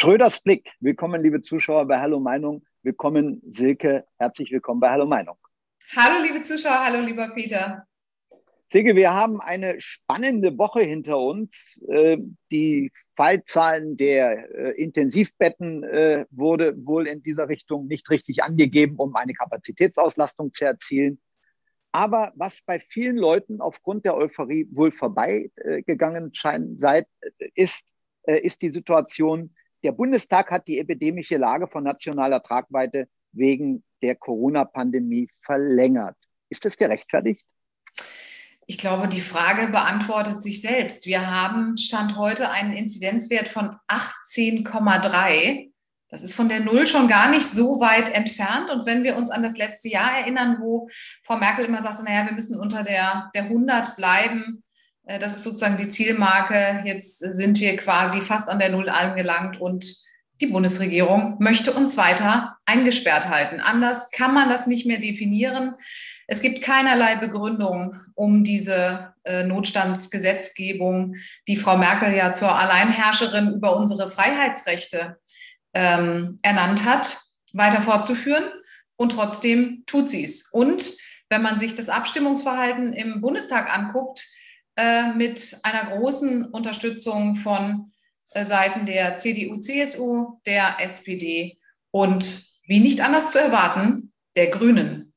Schröders Blick. Willkommen, liebe Zuschauer bei Hallo Meinung. Willkommen, Silke. Herzlich willkommen bei Hallo Meinung. Hallo, liebe Zuschauer. Hallo, lieber Peter. Silke, wir haben eine spannende Woche hinter uns. Äh, die Fallzahlen der äh, Intensivbetten äh, wurde wohl in dieser Richtung nicht richtig angegeben, um eine Kapazitätsauslastung zu erzielen. Aber was bei vielen Leuten aufgrund der Euphorie wohl vorbeigegangen scheint, ist, ist die Situation, der Bundestag hat die epidemische Lage von nationaler Tragweite wegen der Corona-Pandemie verlängert. Ist das gerechtfertigt? Ich glaube, die Frage beantwortet sich selbst. Wir haben Stand heute einen Inzidenzwert von 18,3. Das ist von der Null schon gar nicht so weit entfernt. Und wenn wir uns an das letzte Jahr erinnern, wo Frau Merkel immer sagte, naja, wir müssen unter der, der 100 bleiben, das ist sozusagen die Zielmarke. Jetzt sind wir quasi fast an der Null angelangt und die Bundesregierung möchte uns weiter eingesperrt halten. Anders kann man das nicht mehr definieren. Es gibt keinerlei Begründung, um diese äh, Notstandsgesetzgebung, die Frau Merkel ja zur Alleinherrscherin über unsere Freiheitsrechte ähm, ernannt hat, weiter fortzuführen. Und trotzdem tut sie es. Und wenn man sich das Abstimmungsverhalten im Bundestag anguckt, äh, mit einer großen Unterstützung von äh, Seiten der CDU, CSU, der SPD und wie nicht anders zu erwarten, der Grünen.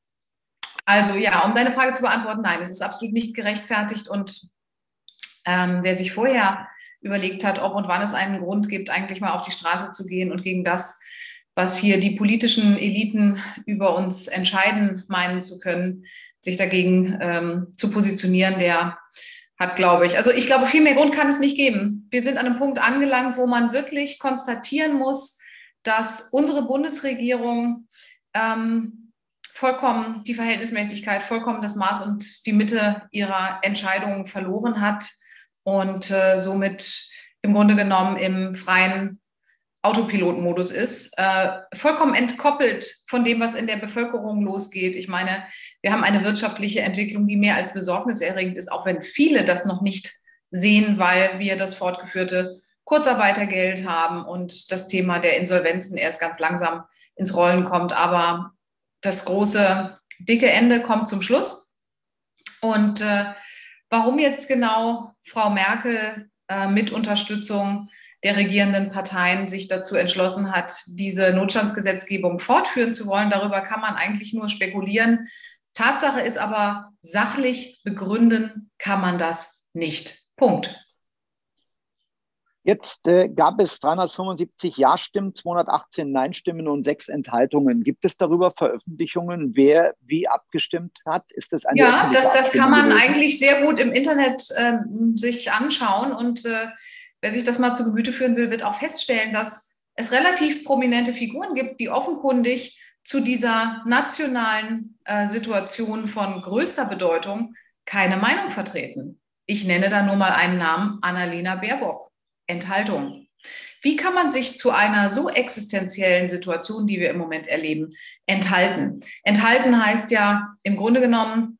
Also ja, um deine Frage zu beantworten, nein, es ist absolut nicht gerechtfertigt und ähm, wer sich vorher überlegt hat, ob und wann es einen Grund gibt, eigentlich mal auf die Straße zu gehen und gegen das, was hier die politischen Eliten über uns entscheiden meinen zu können, sich dagegen ähm, zu positionieren, der hat, glaube ich. Also ich glaube, viel mehr Grund kann es nicht geben. Wir sind an einem Punkt angelangt, wo man wirklich konstatieren muss, dass unsere Bundesregierung ähm, vollkommen die Verhältnismäßigkeit, vollkommen das Maß und die Mitte ihrer Entscheidungen verloren hat und äh, somit im Grunde genommen im freien Autopilotmodus ist, äh, vollkommen entkoppelt von dem, was in der Bevölkerung losgeht. Ich meine, wir haben eine wirtschaftliche Entwicklung, die mehr als besorgniserregend ist, auch wenn viele das noch nicht sehen, weil wir das fortgeführte Kurzarbeitergeld haben und das Thema der Insolvenzen erst ganz langsam ins Rollen kommt. Aber das große, dicke Ende kommt zum Schluss. Und äh, warum jetzt genau Frau Merkel äh, mit Unterstützung der regierenden Parteien sich dazu entschlossen hat, diese Notstandsgesetzgebung fortführen zu wollen. Darüber kann man eigentlich nur spekulieren. Tatsache ist aber, sachlich begründen kann man das nicht. Punkt. Jetzt äh, gab es 375 Ja-Stimmen, 218 Nein-Stimmen und sechs Enthaltungen. Gibt es darüber Veröffentlichungen, wer wie abgestimmt hat? Ist das eine Ja, das, das kann man eigentlich sehr gut im Internet äh, sich anschauen und äh, wer sich das mal zu Gemüte führen will, wird auch feststellen, dass es relativ prominente Figuren gibt, die offenkundig zu dieser nationalen äh, Situation von größter Bedeutung keine Meinung vertreten. Ich nenne da nur mal einen Namen, Annalena Baerbock. Enthaltung. Wie kann man sich zu einer so existenziellen Situation, die wir im Moment erleben, enthalten? Enthalten heißt ja im Grunde genommen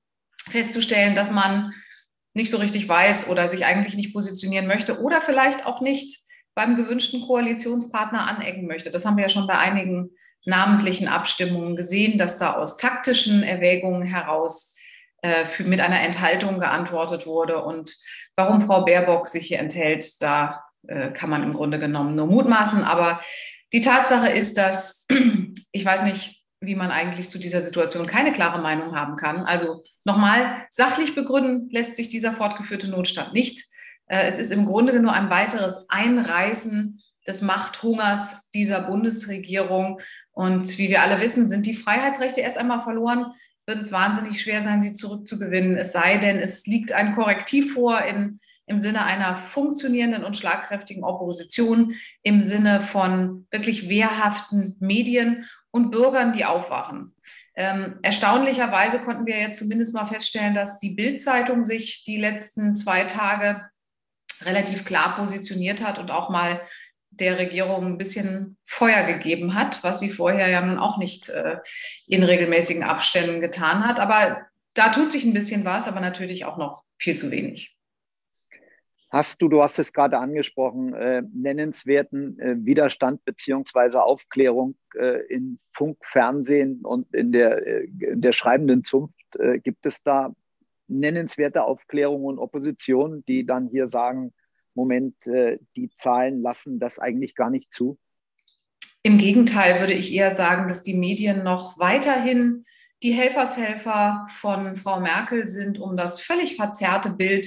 festzustellen, dass man nicht so richtig weiß oder sich eigentlich nicht positionieren möchte oder vielleicht auch nicht beim gewünschten Koalitionspartner anecken möchte. Das haben wir ja schon bei einigen namentlichen Abstimmungen gesehen, dass da aus taktischen Erwägungen heraus äh, für, mit einer Enthaltung geantwortet wurde. Und warum Frau Baerbock sich hier enthält, da äh, kann man im Grunde genommen nur mutmaßen. Aber die Tatsache ist, dass ich weiß nicht, wie man eigentlich zu dieser Situation keine klare Meinung haben kann. Also nochmal, sachlich begründen lässt sich dieser fortgeführte Notstand nicht. Äh, es ist im Grunde nur ein weiteres Einreißen des Machthungers dieser Bundesregierung. Und wie wir alle wissen, sind die Freiheitsrechte erst einmal verloren, wird es wahnsinnig schwer sein, sie zurückzugewinnen. Es sei denn, es liegt ein Korrektiv vor in im Sinne einer funktionierenden und schlagkräftigen Opposition, im Sinne von wirklich wehrhaften Medien und Bürgern, die aufwachen. Ähm, erstaunlicherweise konnten wir jetzt zumindest mal feststellen, dass die Bild-Zeitung sich die letzten zwei Tage relativ klar positioniert hat und auch mal der Regierung ein bisschen Feuer gegeben hat, was sie vorher ja nun auch nicht äh, in regelmäßigen Abständen getan hat. Aber da tut sich ein bisschen was, aber natürlich auch noch viel zu wenig. Hast du, du hast es gerade angesprochen, äh, nennenswerten äh, Widerstand beziehungsweise Aufklärung äh, in Funk, Fernsehen und in der, äh, in der schreibenden Zunft? Äh, gibt es da nennenswerte Aufklärung und Opposition, die dann hier sagen, Moment, äh, die Zahlen lassen das eigentlich gar nicht zu? Im Gegenteil würde ich eher sagen, dass die Medien noch weiterhin die Helfershelfer von Frau Merkel sind, um das völlig verzerrte Bild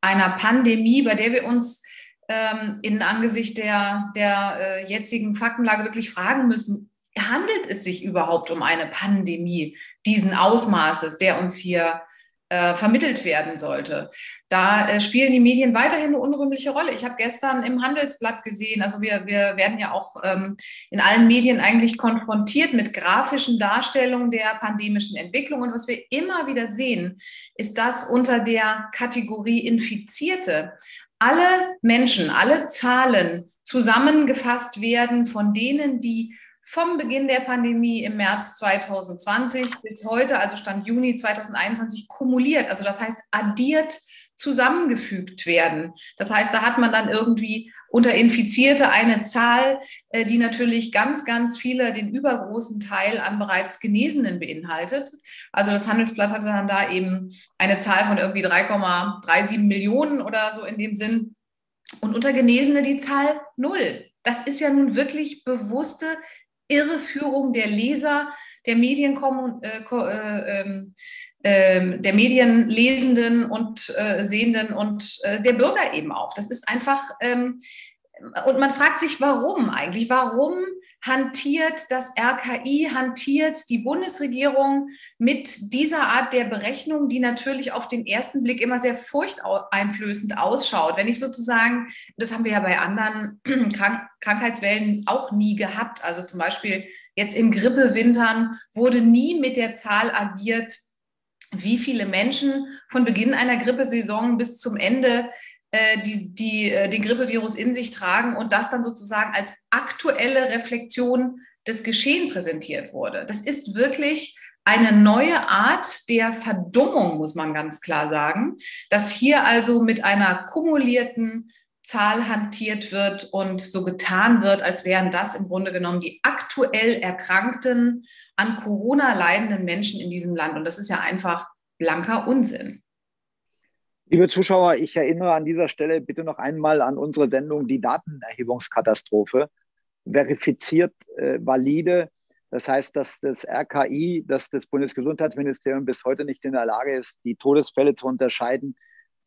einer Pandemie, bei der wir uns ähm, in Angesicht der, der äh, jetzigen Faktenlage wirklich fragen müssen, handelt es sich überhaupt um eine Pandemie diesen Ausmaßes, der uns hier äh, vermittelt werden sollte. Da äh, spielen die Medien weiterhin eine unrühmliche Rolle. Ich habe gestern im Handelsblatt gesehen, also wir, wir werden ja auch ähm, in allen Medien eigentlich konfrontiert mit grafischen Darstellungen der pandemischen Entwicklung. Und was wir immer wieder sehen, ist, dass unter der Kategorie Infizierte alle Menschen, alle Zahlen zusammengefasst werden von denen, die vom Beginn der Pandemie im März 2020 bis heute, also Stand Juni 2021, kumuliert. Also das heißt addiert zusammengefügt werden. Das heißt, da hat man dann irgendwie unter Infizierte eine Zahl, äh, die natürlich ganz, ganz viele, den übergroßen Teil an bereits Genesenen beinhaltet. Also das Handelsblatt hatte dann da eben eine Zahl von irgendwie 3,37 Millionen oder so in dem Sinn. Und unter Genesene die Zahl null. Das ist ja nun wirklich bewusste Irreführung der Leser, der Medienkommun, äh, äh, äh, der Medienlesenden und äh, Sehenden und äh, der Bürger eben auch. Das ist einfach, ähm, und man fragt sich, warum eigentlich? Warum hantiert das RKI, hantiert die Bundesregierung mit dieser Art der Berechnung, die natürlich auf den ersten Blick immer sehr furchteinflößend ausschaut. Wenn ich sozusagen, das haben wir ja bei anderen Krank Krankheitswellen auch nie gehabt, also zum Beispiel jetzt in Grippewintern wurde nie mit der Zahl agiert, wie viele Menschen von Beginn einer Grippesaison bis zum Ende die, die äh, den Grippevirus in sich tragen und das dann sozusagen als aktuelle Reflexion des Geschehen präsentiert wurde. Das ist wirklich eine neue Art der Verdummung, muss man ganz klar sagen, dass hier also mit einer kumulierten Zahl hantiert wird und so getan wird, als wären das im Grunde genommen die aktuell erkrankten, an Corona leidenden Menschen in diesem Land. Und das ist ja einfach blanker Unsinn. Liebe Zuschauer, ich erinnere an dieser Stelle bitte noch einmal an unsere Sendung Die Datenerhebungskatastrophe. Verifiziert, äh, valide. Das heißt, dass das RKI, dass das Bundesgesundheitsministerium bis heute nicht in der Lage ist, die Todesfälle zu unterscheiden,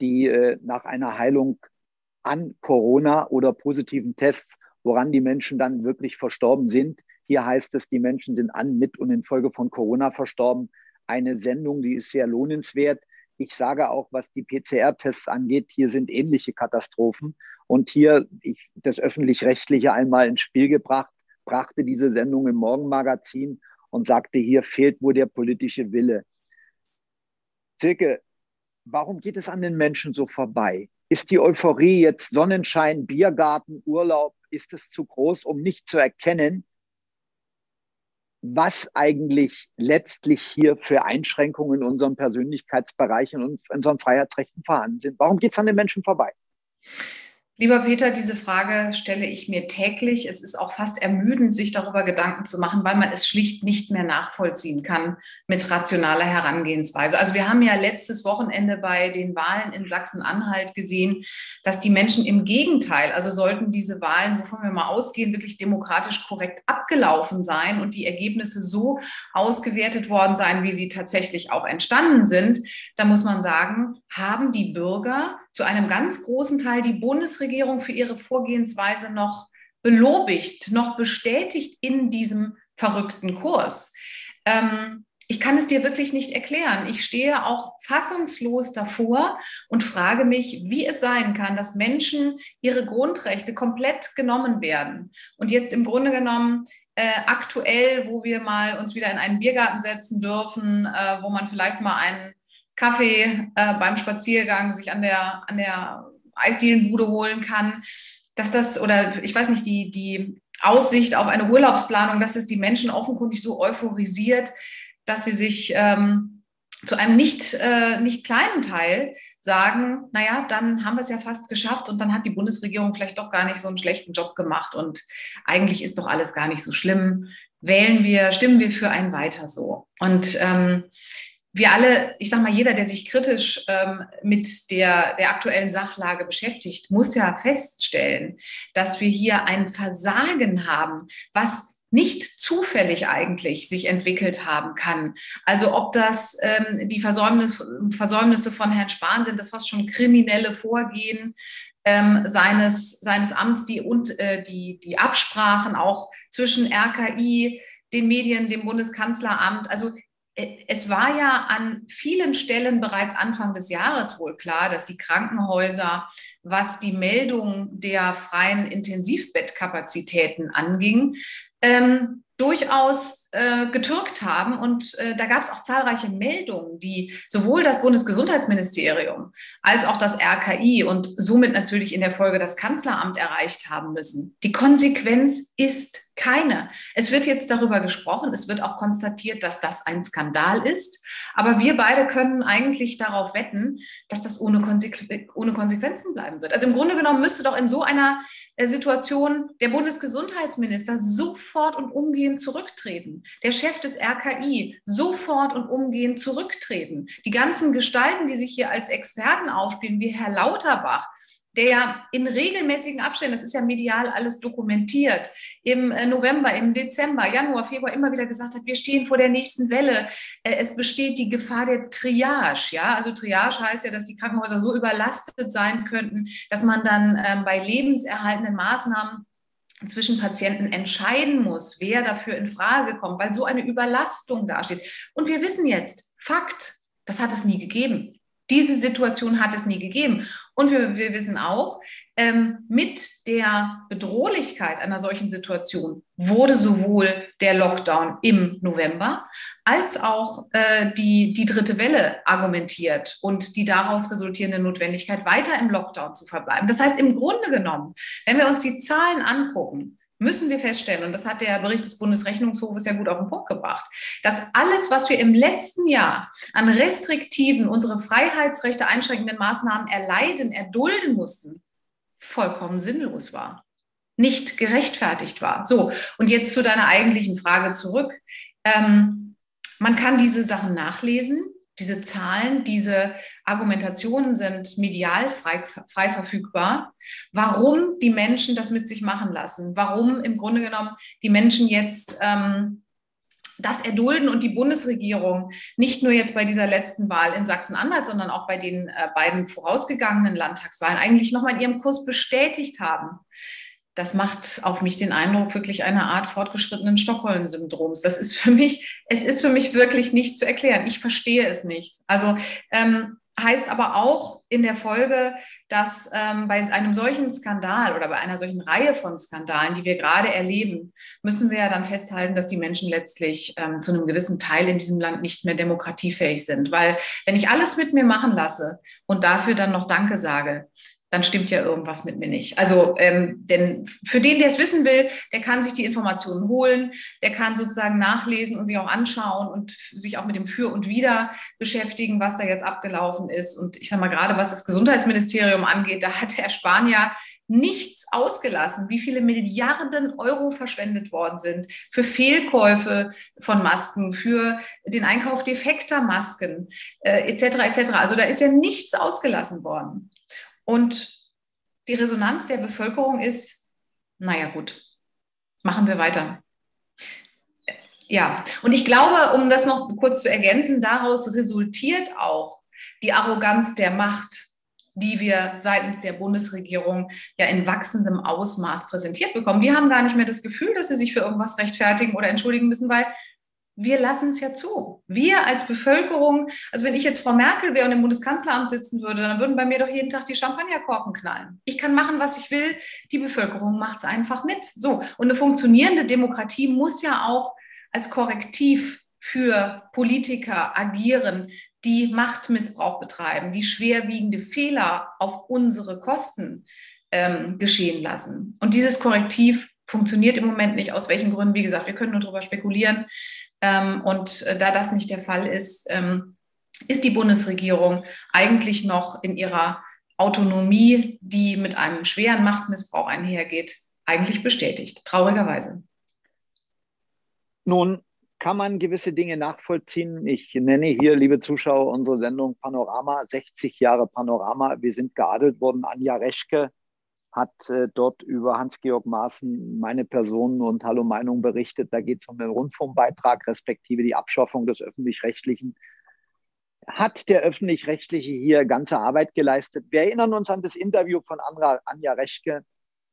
die äh, nach einer Heilung an Corona oder positiven Tests, woran die Menschen dann wirklich verstorben sind. Hier heißt es, die Menschen sind an, mit und infolge von Corona verstorben. Eine Sendung, die ist sehr lohnenswert. Ich sage auch, was die PCR-Tests angeht, hier sind ähnliche Katastrophen. Und hier ich das öffentlich-rechtliche einmal ins Spiel gebracht, brachte diese Sendung im Morgenmagazin und sagte, hier fehlt wohl der politische Wille. Silke, warum geht es an den Menschen so vorbei? Ist die Euphorie jetzt Sonnenschein, Biergarten, Urlaub, ist es zu groß, um nicht zu erkennen, was eigentlich letztlich hier für Einschränkungen in unserem Persönlichkeitsbereich und in unseren Freiheitsrechten vorhanden sind. Warum geht es an den Menschen vorbei? Lieber Peter, diese Frage stelle ich mir täglich. Es ist auch fast ermüdend, sich darüber Gedanken zu machen, weil man es schlicht nicht mehr nachvollziehen kann mit rationaler Herangehensweise. Also wir haben ja letztes Wochenende bei den Wahlen in Sachsen-Anhalt gesehen, dass die Menschen im Gegenteil, also sollten diese Wahlen, wovon wir mal ausgehen, wirklich demokratisch korrekt abgelaufen sein und die Ergebnisse so ausgewertet worden sein, wie sie tatsächlich auch entstanden sind, da muss man sagen, haben die Bürger zu einem ganz großen Teil die Bundesregierung für ihre Vorgehensweise noch belobigt, noch bestätigt in diesem verrückten Kurs. Ähm, ich kann es dir wirklich nicht erklären. Ich stehe auch fassungslos davor und frage mich, wie es sein kann, dass Menschen ihre Grundrechte komplett genommen werden. Und jetzt im Grunde genommen äh, aktuell, wo wir mal uns wieder in einen Biergarten setzen dürfen, äh, wo man vielleicht mal einen Kaffee äh, beim Spaziergang sich an der, an der Eisdielenbude holen kann, dass das, oder ich weiß nicht, die, die Aussicht auf eine Urlaubsplanung, dass es die Menschen offenkundig so euphorisiert, dass sie sich ähm, zu einem nicht, äh, nicht kleinen Teil sagen, naja, dann haben wir es ja fast geschafft und dann hat die Bundesregierung vielleicht doch gar nicht so einen schlechten Job gemacht und eigentlich ist doch alles gar nicht so schlimm. Wählen wir, stimmen wir für ein Weiter so. Und ähm, wir alle, ich sage mal, jeder, der sich kritisch ähm, mit der, der aktuellen Sachlage beschäftigt, muss ja feststellen, dass wir hier ein Versagen haben, was nicht zufällig eigentlich sich entwickelt haben kann. Also ob das ähm, die Versäumnisse, Versäumnisse von Herrn Spahn sind, das fast schon kriminelle Vorgehen ähm, seines, seines Amts, die, und äh, die, die Absprachen auch zwischen RKI, den Medien, dem Bundeskanzleramt. Also es war ja an vielen Stellen bereits Anfang des Jahres wohl klar, dass die Krankenhäuser, was die Meldung der freien Intensivbettkapazitäten anging, ähm, durchaus äh, getürkt haben. Und äh, da gab es auch zahlreiche Meldungen, die sowohl das Bundesgesundheitsministerium als auch das RKI und somit natürlich in der Folge das Kanzleramt erreicht haben müssen. Die Konsequenz ist keine. Es wird jetzt darüber gesprochen, es wird auch konstatiert, dass das ein Skandal ist. Aber wir beide können eigentlich darauf wetten, dass das ohne, Konsequ ohne Konsequenzen bleiben wird. Also im Grunde genommen müsste doch in so einer äh, Situation der Bundesgesundheitsminister sofort und umgehend zurücktreten. Der Chef des RKI sofort und umgehend zurücktreten. Die ganzen Gestalten, die sich hier als Experten aufspielen, wie Herr Lauterbach, der ja in regelmäßigen Abständen, das ist ja medial alles dokumentiert, im äh, November, im Dezember, Januar, Februar immer wieder gesagt hat, wir stehen vor der nächsten Welle. Äh, es besteht die Gefahr der Triage. Ja, also Triage heißt ja, dass die Krankenhäuser so überlastet sein könnten, dass man dann ähm, bei lebenserhaltenden Maßnahmen zwischen Patienten entscheiden muss, wer dafür in Frage kommt, weil so eine Überlastung dasteht. Und wir wissen jetzt, Fakt, das hat es nie gegeben. Diese Situation hat es nie gegeben. Und wir, wir wissen auch, ähm, mit der Bedrohlichkeit einer solchen Situation wurde sowohl der Lockdown im November als auch äh, die, die dritte Welle argumentiert und die daraus resultierende Notwendigkeit, weiter im Lockdown zu verbleiben. Das heißt, im Grunde genommen, wenn wir uns die Zahlen angucken, müssen wir feststellen, und das hat der Bericht des Bundesrechnungshofes ja gut auf den Punkt gebracht, dass alles, was wir im letzten Jahr an restriktiven, unsere Freiheitsrechte einschränkenden Maßnahmen erleiden, erdulden mussten, vollkommen sinnlos war, nicht gerechtfertigt war. So, und jetzt zu deiner eigentlichen Frage zurück. Ähm, man kann diese Sachen nachlesen diese Zahlen, diese Argumentationen sind medial frei, frei, verfügbar. Warum die Menschen das mit sich machen lassen? Warum im Grunde genommen die Menschen jetzt ähm, das erdulden und die Bundesregierung nicht nur jetzt bei dieser letzten Wahl in Sachsen-Anhalt, sondern auch bei den äh, beiden vorausgegangenen Landtagswahlen eigentlich nochmal in ihrem Kurs bestätigt haben das macht auf mich den Eindruck wirklich eine Art fortgeschrittenen Stockholm-Syndroms. Das ist für mich, es ist für mich wirklich nicht zu erklären. Ich verstehe es nicht. Also ähm, heißt aber auch in der Folge, dass ähm, bei einem solchen Skandal oder bei einer solchen Reihe von Skandalen, die wir gerade erleben, müssen wir ja dann festhalten, dass die Menschen letztlich ähm, zu einem gewissen Teil in diesem Land nicht mehr demokratiefähig sind. Weil wenn ich alles mit mir machen lasse und dafür dann noch Danke sage, dann stimmt ja irgendwas mit mir nicht. Also, ähm, denn für den, der es wissen will, der kann sich die Informationen holen, der kann sozusagen nachlesen und sich auch anschauen und sich auch mit dem Für und Wider beschäftigen, was da jetzt abgelaufen ist. Und ich sage mal, gerade was das Gesundheitsministerium angeht, da hat Herr Spanier nichts ausgelassen, wie viele Milliarden Euro verschwendet worden sind für Fehlkäufe von Masken, für den Einkauf defekter Masken äh, etc. etc. Also da ist ja nichts ausgelassen worden. Und die Resonanz der Bevölkerung ist, naja gut, machen wir weiter. Ja, und ich glaube, um das noch kurz zu ergänzen, daraus resultiert auch die Arroganz der Macht, die wir seitens der Bundesregierung ja in wachsendem Ausmaß präsentiert bekommen. Wir haben gar nicht mehr das Gefühl, dass sie sich für irgendwas rechtfertigen oder entschuldigen müssen, weil wir lassen es ja zu. Wir als Bevölkerung, also wenn ich jetzt Frau Merkel wäre und im Bundeskanzleramt sitzen würde, dann würden bei mir doch jeden Tag die Champagnerkorken knallen. Ich kann machen, was ich will. Die Bevölkerung macht es einfach mit. So. Und eine funktionierende Demokratie muss ja auch als Korrektiv für Politiker agieren, die Machtmissbrauch betreiben, die schwerwiegende Fehler auf unsere Kosten ähm, geschehen lassen. Und dieses Korrektiv funktioniert im Moment nicht. Aus welchen Gründen? Wie gesagt, wir können nur darüber spekulieren. Ähm, und äh, da das nicht der Fall ist, ähm, ist die Bundesregierung eigentlich noch in ihrer Autonomie, die mit einem schweren Machtmissbrauch einhergeht, eigentlich bestätigt, traurigerweise. Nun kann man gewisse Dinge nachvollziehen. Ich nenne hier, liebe Zuschauer, unsere Sendung Panorama, 60 Jahre Panorama. Wir sind geadelt worden. Anja Reschke hat äh, dort über Hans-Georg Maaßen, meine Person und Hallo Meinung berichtet. Da geht es um den Rundfunkbeitrag, respektive die Abschaffung des öffentlich-rechtlichen. Hat der öffentlich-rechtliche hier ganze Arbeit geleistet? Wir erinnern uns an das Interview von Anja Reschke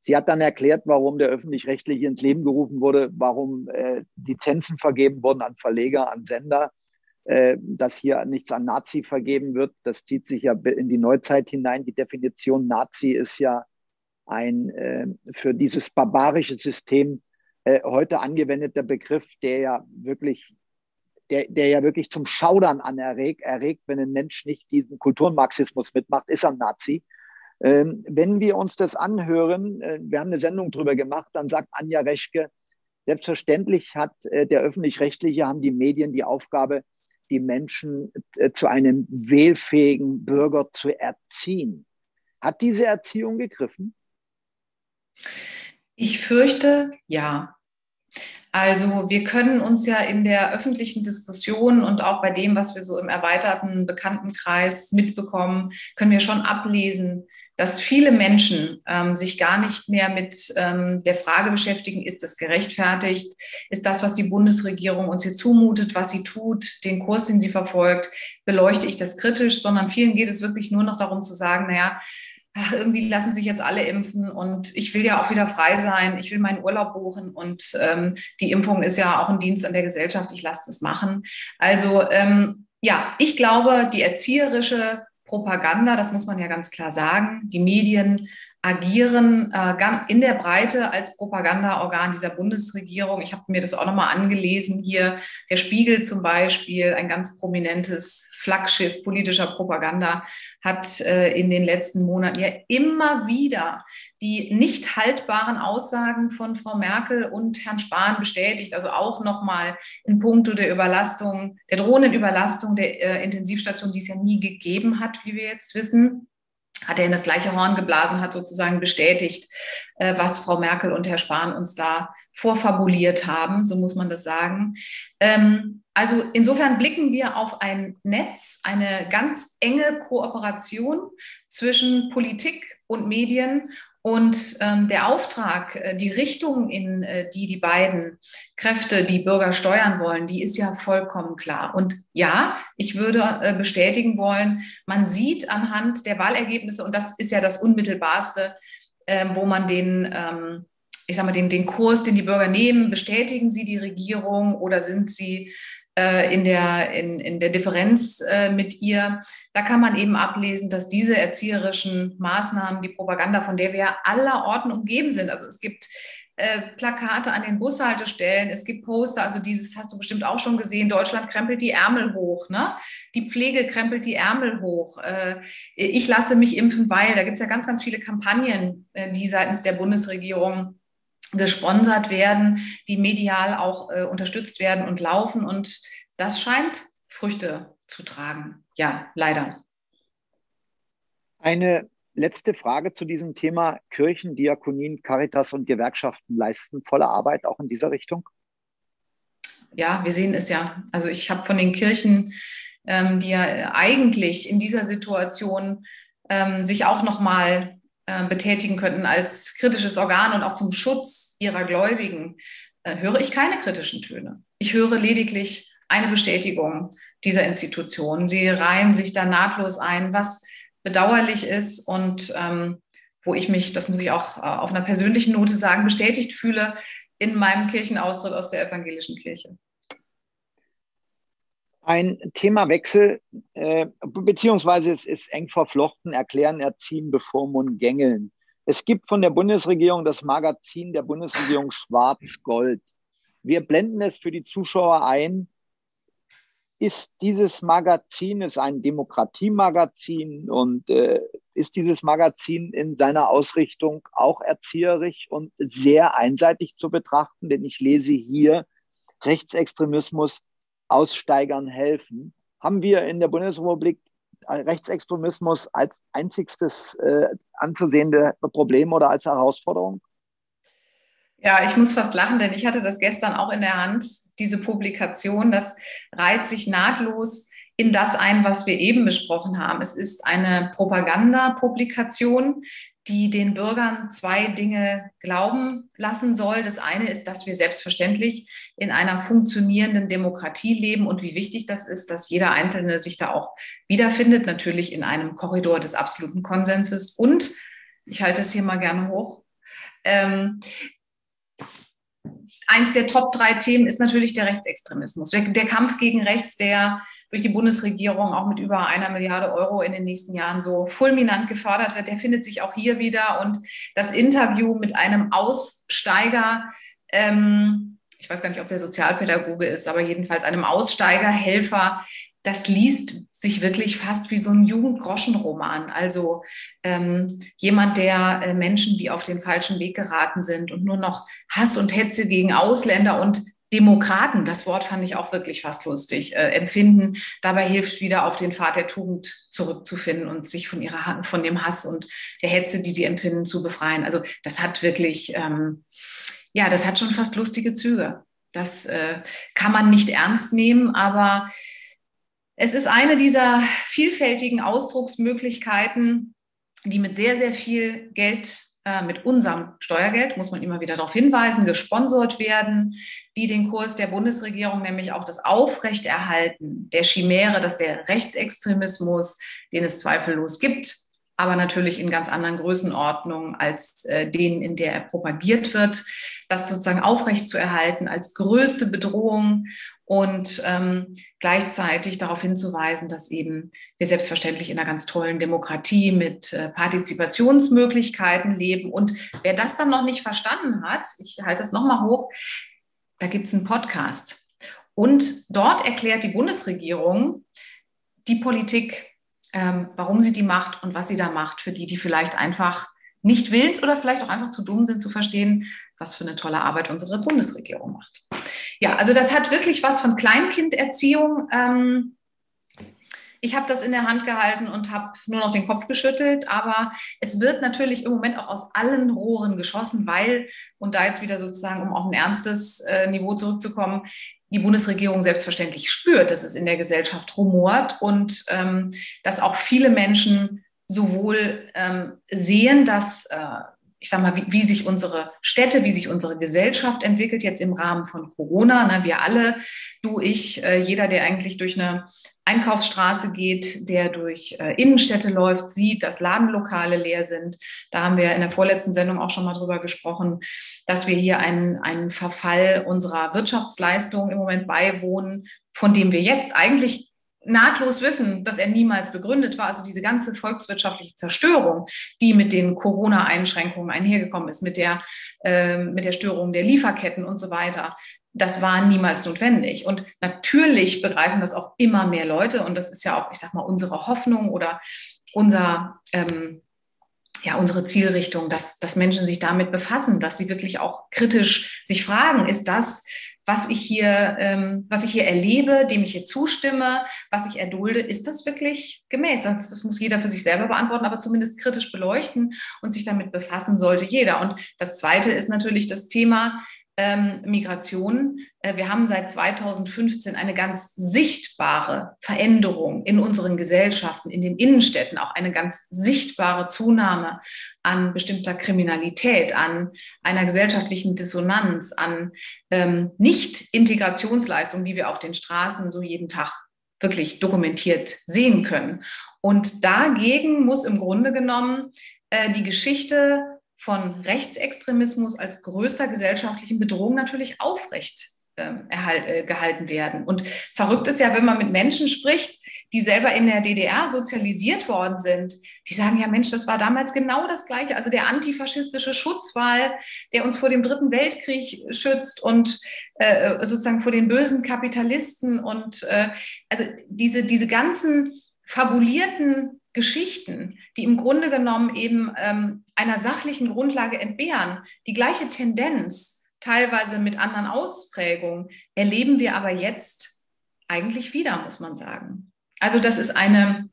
Sie hat dann erklärt, warum der öffentlich-rechtliche ins Leben gerufen wurde, warum äh, Lizenzen vergeben wurden an Verleger, an Sender, äh, dass hier nichts an Nazi vergeben wird. Das zieht sich ja in die Neuzeit hinein. Die Definition Nazi ist ja ein äh, für dieses barbarische System äh, heute angewendeter Begriff, der ja wirklich der, der ja wirklich zum Schaudern anerregt, erregt, wenn ein Mensch nicht diesen Kulturmarxismus mitmacht, ist er Nazi. Ähm, wenn wir uns das anhören, äh, wir haben eine Sendung drüber gemacht, dann sagt Anja Reschke, selbstverständlich hat äh, der öffentlich-rechtliche, haben die Medien die Aufgabe, die Menschen äh, zu einem wählfähigen Bürger zu erziehen. Hat diese Erziehung gegriffen? Ich fürchte, ja. Also wir können uns ja in der öffentlichen Diskussion und auch bei dem, was wir so im erweiterten Bekanntenkreis mitbekommen, können wir schon ablesen, dass viele Menschen ähm, sich gar nicht mehr mit ähm, der Frage beschäftigen, ist das gerechtfertigt? Ist das, was die Bundesregierung uns hier zumutet, was sie tut, den Kurs, den sie verfolgt, beleuchte ich das kritisch, sondern vielen geht es wirklich nur noch darum zu sagen, naja, irgendwie lassen sich jetzt alle impfen und ich will ja auch wieder frei sein, ich will meinen Urlaub buchen und ähm, die Impfung ist ja auch ein Dienst an der Gesellschaft, ich lasse das machen. Also ähm, ja, ich glaube, die erzieherische Propaganda, das muss man ja ganz klar sagen. Die Medien agieren äh, in der Breite als Propagandaorgan dieser Bundesregierung. Ich habe mir das auch nochmal angelesen hier. Der Spiegel zum Beispiel, ein ganz prominentes Flaggschiff politischer Propaganda, hat äh, in den letzten Monaten ja immer wieder die nicht haltbaren Aussagen von Frau Merkel und Herrn Spahn bestätigt. Also auch nochmal in puncto der Überlastung, der drohenden Überlastung der äh, Intensivstation, die es ja nie gegeben hat, wie wir jetzt wissen hat er in das gleiche Horn geblasen, hat sozusagen bestätigt, äh, was Frau Merkel und Herr Spahn uns da vorfabuliert haben, so muss man das sagen. Ähm, also insofern blicken wir auf ein Netz, eine ganz enge Kooperation zwischen Politik und Medien und ähm, der Auftrag, äh, die Richtung, in äh, die die beiden Kräfte die Bürger steuern wollen, die ist ja vollkommen klar. Und ja, ich würde äh, bestätigen wollen, man sieht anhand der Wahlergebnisse, und das ist ja das Unmittelbarste, äh, wo man den, ähm, ich sag mal, den, den Kurs, den die Bürger nehmen, bestätigen sie die Regierung oder sind sie äh, in, der, in, in der Differenz äh, mit ihr. Da kann man eben ablesen, dass diese erzieherischen Maßnahmen, die Propaganda, von der wir aller Orten umgeben sind, also es gibt äh, Plakate an den Bushaltestellen, es gibt Poster, also dieses hast du bestimmt auch schon gesehen, Deutschland krempelt die Ärmel hoch, ne? Die Pflege krempelt die Ärmel hoch. Äh, ich lasse mich impfen, weil da gibt es ja ganz, ganz viele Kampagnen, äh, die seitens der Bundesregierung gesponsert werden, die medial auch äh, unterstützt werden und laufen. Und das scheint Früchte zu tragen. Ja, leider. Eine letzte Frage zu diesem Thema. Kirchen, Diakonien, Caritas und Gewerkschaften leisten volle Arbeit auch in dieser Richtung? Ja, wir sehen es ja. Also ich habe von den Kirchen, ähm, die ja eigentlich in dieser Situation ähm, sich auch nochmal äh, betätigen könnten als kritisches Organ und auch zum Schutz ihrer Gläubigen, äh, höre ich keine kritischen Töne. Ich höre lediglich eine Bestätigung dieser Institution. Sie reihen sich da nahtlos ein, was bedauerlich ist und ähm, wo ich mich, das muss ich auch äh, auf einer persönlichen Note sagen, bestätigt fühle in meinem Kirchenaustritt aus der evangelischen Kirche ein Themawechsel, äh, beziehungsweise es ist eng verflochten, erklären, erziehen, bevormunden, gängeln. Es gibt von der Bundesregierung das Magazin der Bundesregierung Schwarz-Gold. Wir blenden es für die Zuschauer ein. Ist dieses Magazin ist ein Demokratiemagazin und äh, ist dieses Magazin in seiner Ausrichtung auch erzieherisch und sehr einseitig zu betrachten? Denn ich lese hier Rechtsextremismus Aussteigern helfen. haben wir in der Bundesrepublik Rechtsextremismus als einzigstes äh, anzusehende Problem oder als Herausforderung? Ja, ich muss fast lachen, denn ich hatte das gestern auch in der Hand, diese Publikation. Das reiht sich nahtlos in das ein, was wir eben besprochen haben. Es ist eine Propagandapublikation, die den Bürgern zwei Dinge glauben lassen soll. Das eine ist, dass wir selbstverständlich in einer funktionierenden Demokratie leben und wie wichtig das ist, dass jeder Einzelne sich da auch wiederfindet, natürlich in einem Korridor des absoluten Konsenses. Und ich halte es hier mal gerne hoch. Ähm, eins der Top drei Themen ist natürlich der Rechtsextremismus. Der, der Kampf gegen Rechts, der durch die Bundesregierung auch mit über einer Milliarde Euro in den nächsten Jahren so fulminant gefördert wird, der findet sich auch hier wieder. Und das Interview mit einem Aussteiger, ähm, ich weiß gar nicht, ob der Sozialpädagoge ist, aber jedenfalls einem Aussteigerhelfer, das liest sich wirklich fast wie so ein Jugendgroschenroman. Also ähm, jemand, der äh, Menschen, die auf den falschen Weg geraten sind und nur noch Hass und Hetze gegen Ausländer und Demokraten, das Wort fand ich auch wirklich fast lustig, äh, empfinden, dabei hilft wieder auf den Pfad der Tugend zurückzufinden und sich von ihrer von dem Hass und der Hetze, die sie empfinden, zu befreien. Also das hat wirklich, ähm, ja, das hat schon fast lustige Züge. Das äh, kann man nicht ernst nehmen, aber es ist eine dieser vielfältigen Ausdrucksmöglichkeiten, die mit sehr, sehr viel Geld äh, mit unserem Steuergeld, muss man immer wieder darauf hinweisen, gesponsert werden, die den Kurs der Bundesregierung, nämlich auch das Aufrechterhalten der Chimäre, dass der Rechtsextremismus, den es zweifellos gibt, aber natürlich in ganz anderen Größenordnungen als äh, denen, in der er propagiert wird, das sozusagen aufrechtzuerhalten als größte Bedrohung und ähm, gleichzeitig darauf hinzuweisen, dass eben wir selbstverständlich in einer ganz tollen Demokratie mit äh, Partizipationsmöglichkeiten leben. Und wer das dann noch nicht verstanden hat, ich halte es nochmal hoch, da gibt es einen Podcast. Und dort erklärt die Bundesregierung die Politik, ähm, warum sie die macht und was sie da macht, für die, die vielleicht einfach nicht willens oder vielleicht auch einfach zu dumm sind zu verstehen, was für eine tolle Arbeit unsere Bundesregierung macht. Ja, also das hat wirklich was von Kleinkinderziehung. Ähm, ich habe das in der Hand gehalten und habe nur noch den Kopf geschüttelt, aber es wird natürlich im Moment auch aus allen Rohren geschossen, weil, und da jetzt wieder sozusagen, um auf ein ernstes äh, Niveau zurückzukommen, die Bundesregierung selbstverständlich spürt, dass es in der Gesellschaft rumort und ähm, dass auch viele Menschen sowohl ähm, sehen, dass äh, ich sag mal, wie, wie, sich unsere Städte, wie sich unsere Gesellschaft entwickelt, jetzt im Rahmen von Corona. Ne? Wir alle, du, ich, äh, jeder, der eigentlich durch eine Einkaufsstraße geht, der durch äh, Innenstädte läuft, sieht, dass Ladenlokale leer sind. Da haben wir in der vorletzten Sendung auch schon mal drüber gesprochen, dass wir hier einen, einen Verfall unserer Wirtschaftsleistung im Moment beiwohnen, von dem wir jetzt eigentlich nahtlos wissen, dass er niemals begründet war. Also diese ganze volkswirtschaftliche Zerstörung, die mit den Corona-Einschränkungen einhergekommen ist, mit der, äh, mit der Störung der Lieferketten und so weiter, das war niemals notwendig. Und natürlich begreifen das auch immer mehr Leute. Und das ist ja auch, ich sag mal, unsere Hoffnung oder unser, ähm, ja, unsere Zielrichtung, dass, dass Menschen sich damit befassen, dass sie wirklich auch kritisch sich fragen, ist das was ich hier, ähm, was ich hier erlebe, dem ich hier zustimme, was ich erdulde, ist das wirklich gemäß? Das, das muss jeder für sich selber beantworten, aber zumindest kritisch beleuchten und sich damit befassen sollte jeder. Und das Zweite ist natürlich das Thema, ähm, Migration. Äh, wir haben seit 2015 eine ganz sichtbare Veränderung in unseren Gesellschaften, in den Innenstädten, auch eine ganz sichtbare Zunahme an bestimmter Kriminalität, an einer gesellschaftlichen Dissonanz, an ähm, Nicht-Integrationsleistungen, die wir auf den Straßen so jeden Tag wirklich dokumentiert sehen können. Und dagegen muss im Grunde genommen äh, die Geschichte von Rechtsextremismus als größter gesellschaftlichen Bedrohung natürlich aufrecht ähm, äh, gehalten werden. Und verrückt ist ja, wenn man mit Menschen spricht, die selber in der DDR sozialisiert worden sind, die sagen ja, Mensch, das war damals genau das Gleiche. Also der antifaschistische Schutzwall, der uns vor dem Dritten Weltkrieg schützt und äh, sozusagen vor den bösen Kapitalisten und äh, also diese, diese ganzen fabulierten Geschichten, die im Grunde genommen eben ähm, einer sachlichen Grundlage entbehren, die gleiche Tendenz, teilweise mit anderen Ausprägungen, erleben wir aber jetzt eigentlich wieder, muss man sagen. Also, dass es eine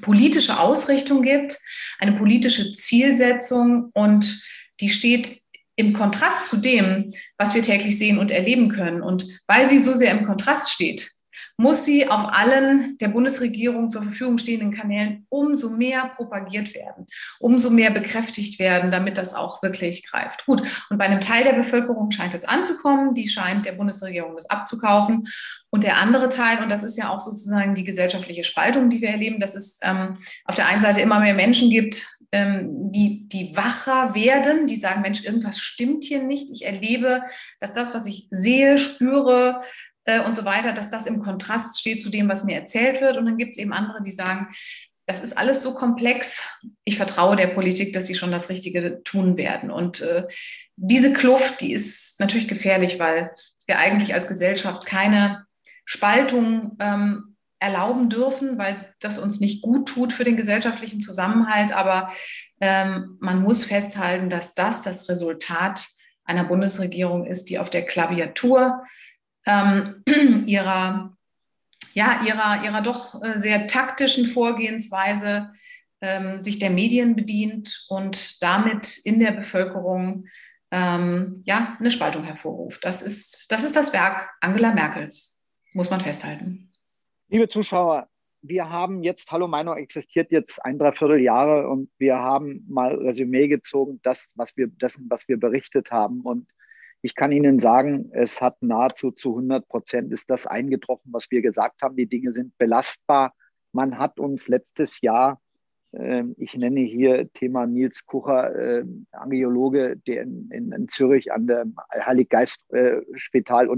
politische Ausrichtung gibt, eine politische Zielsetzung und die steht im Kontrast zu dem, was wir täglich sehen und erleben können. Und weil sie so sehr im Kontrast steht, muss sie auf allen der Bundesregierung zur Verfügung stehenden Kanälen umso mehr propagiert werden, umso mehr bekräftigt werden, damit das auch wirklich greift. Gut, und bei einem Teil der Bevölkerung scheint es anzukommen, die scheint der Bundesregierung das abzukaufen. Und der andere Teil, und das ist ja auch sozusagen die gesellschaftliche Spaltung, die wir erleben, dass es ähm, auf der einen Seite immer mehr Menschen gibt, ähm, die, die wacher werden, die sagen, Mensch, irgendwas stimmt hier nicht. Ich erlebe, dass das, was ich sehe, spüre, äh, und so weiter, dass das im Kontrast steht zu dem, was mir erzählt wird. Und dann gibt es eben andere, die sagen, das ist alles so komplex. Ich vertraue der Politik, dass sie schon das Richtige tun werden. Und äh, diese Kluft, die ist natürlich gefährlich, weil wir eigentlich als Gesellschaft keine Spaltung ähm, erlauben dürfen, weil das uns nicht gut tut für den gesellschaftlichen Zusammenhalt. Aber ähm, man muss festhalten, dass das das Resultat einer Bundesregierung ist, die auf der Klaviatur ähm, ihrer, ja, ihrer, ihrer doch äh, sehr taktischen Vorgehensweise ähm, sich der Medien bedient und damit in der Bevölkerung ähm, ja, eine Spaltung hervorruft. Das ist, das ist das Werk Angela Merkels, muss man festhalten. Liebe Zuschauer, wir haben jetzt, Hallo Meinung existiert jetzt ein Dreivierteljahre und wir haben mal Resümee gezogen, das, was wir, dessen, was wir berichtet haben. Und ich kann Ihnen sagen, es hat nahezu zu 100 Prozent ist das eingetroffen, was wir gesagt haben. Die Dinge sind belastbar. Man hat uns letztes Jahr, äh, ich nenne hier Thema Nils Kucher, äh, Angiologe, der in, in, in, Zürich an der Heiliggeist-Spital äh,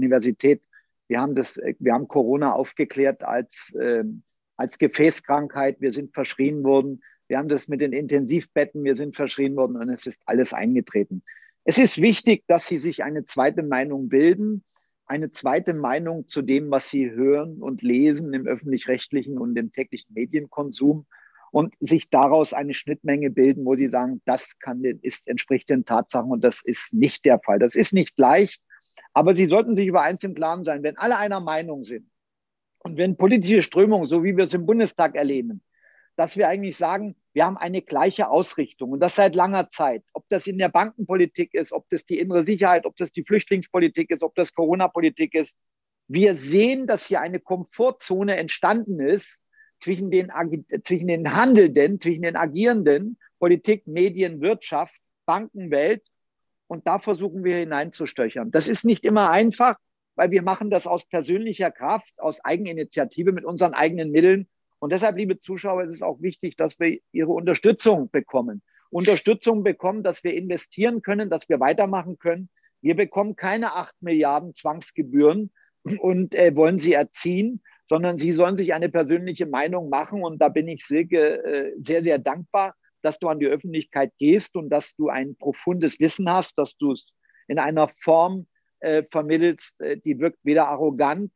wir haben das, wir haben Corona aufgeklärt als, ähm, als Gefäßkrankheit. Wir sind verschrien worden. Wir haben das mit den Intensivbetten, wir sind verschrien worden und es ist alles eingetreten. Es ist wichtig, dass Sie sich eine zweite Meinung bilden, eine zweite Meinung zu dem, was Sie hören und lesen im öffentlich-rechtlichen und im täglichen Medienkonsum und sich daraus eine Schnittmenge bilden, wo Sie sagen, das kann, ist, entspricht den Tatsachen und das ist nicht der Fall. Das ist nicht leicht, aber Sie sollten sich über eins im Klaren sein, wenn alle einer Meinung sind und wenn politische Strömungen, so wie wir es im Bundestag erleben, dass wir eigentlich sagen, wir haben eine gleiche Ausrichtung und das seit langer Zeit. Ob das in der Bankenpolitik ist, ob das die innere Sicherheit, ob das die Flüchtlingspolitik ist, ob das Corona-Politik ist. Wir sehen, dass hier eine Komfortzone entstanden ist zwischen den, zwischen den Handelnden, zwischen den Agierenden, Politik, Medien, Wirtschaft, Bankenwelt. Und da versuchen wir hineinzustöchern. Das ist nicht immer einfach, weil wir machen das aus persönlicher Kraft, aus Eigeninitiative mit unseren eigenen Mitteln. Und deshalb, liebe Zuschauer, ist es auch wichtig, dass wir Ihre Unterstützung bekommen. Unterstützung bekommen, dass wir investieren können, dass wir weitermachen können. Wir bekommen keine acht Milliarden Zwangsgebühren und äh, wollen sie erziehen, sondern Sie sollen sich eine persönliche Meinung machen. Und da bin ich Silke äh, sehr, sehr dankbar, dass du an die Öffentlichkeit gehst und dass du ein profundes Wissen hast, dass du es in einer Form äh, vermittelst, äh, die wirkt weder arrogant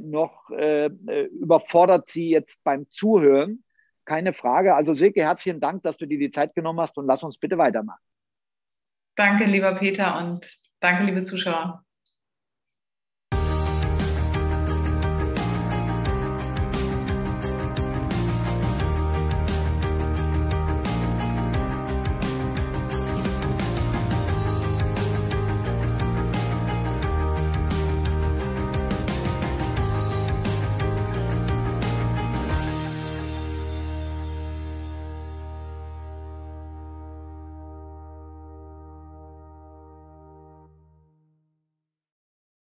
noch äh, äh, überfordert sie jetzt beim Zuhören. Keine Frage. Also Silke, herzlichen Dank, dass du dir die Zeit genommen hast und lass uns bitte weitermachen. Danke, lieber Peter und danke, liebe Zuschauer.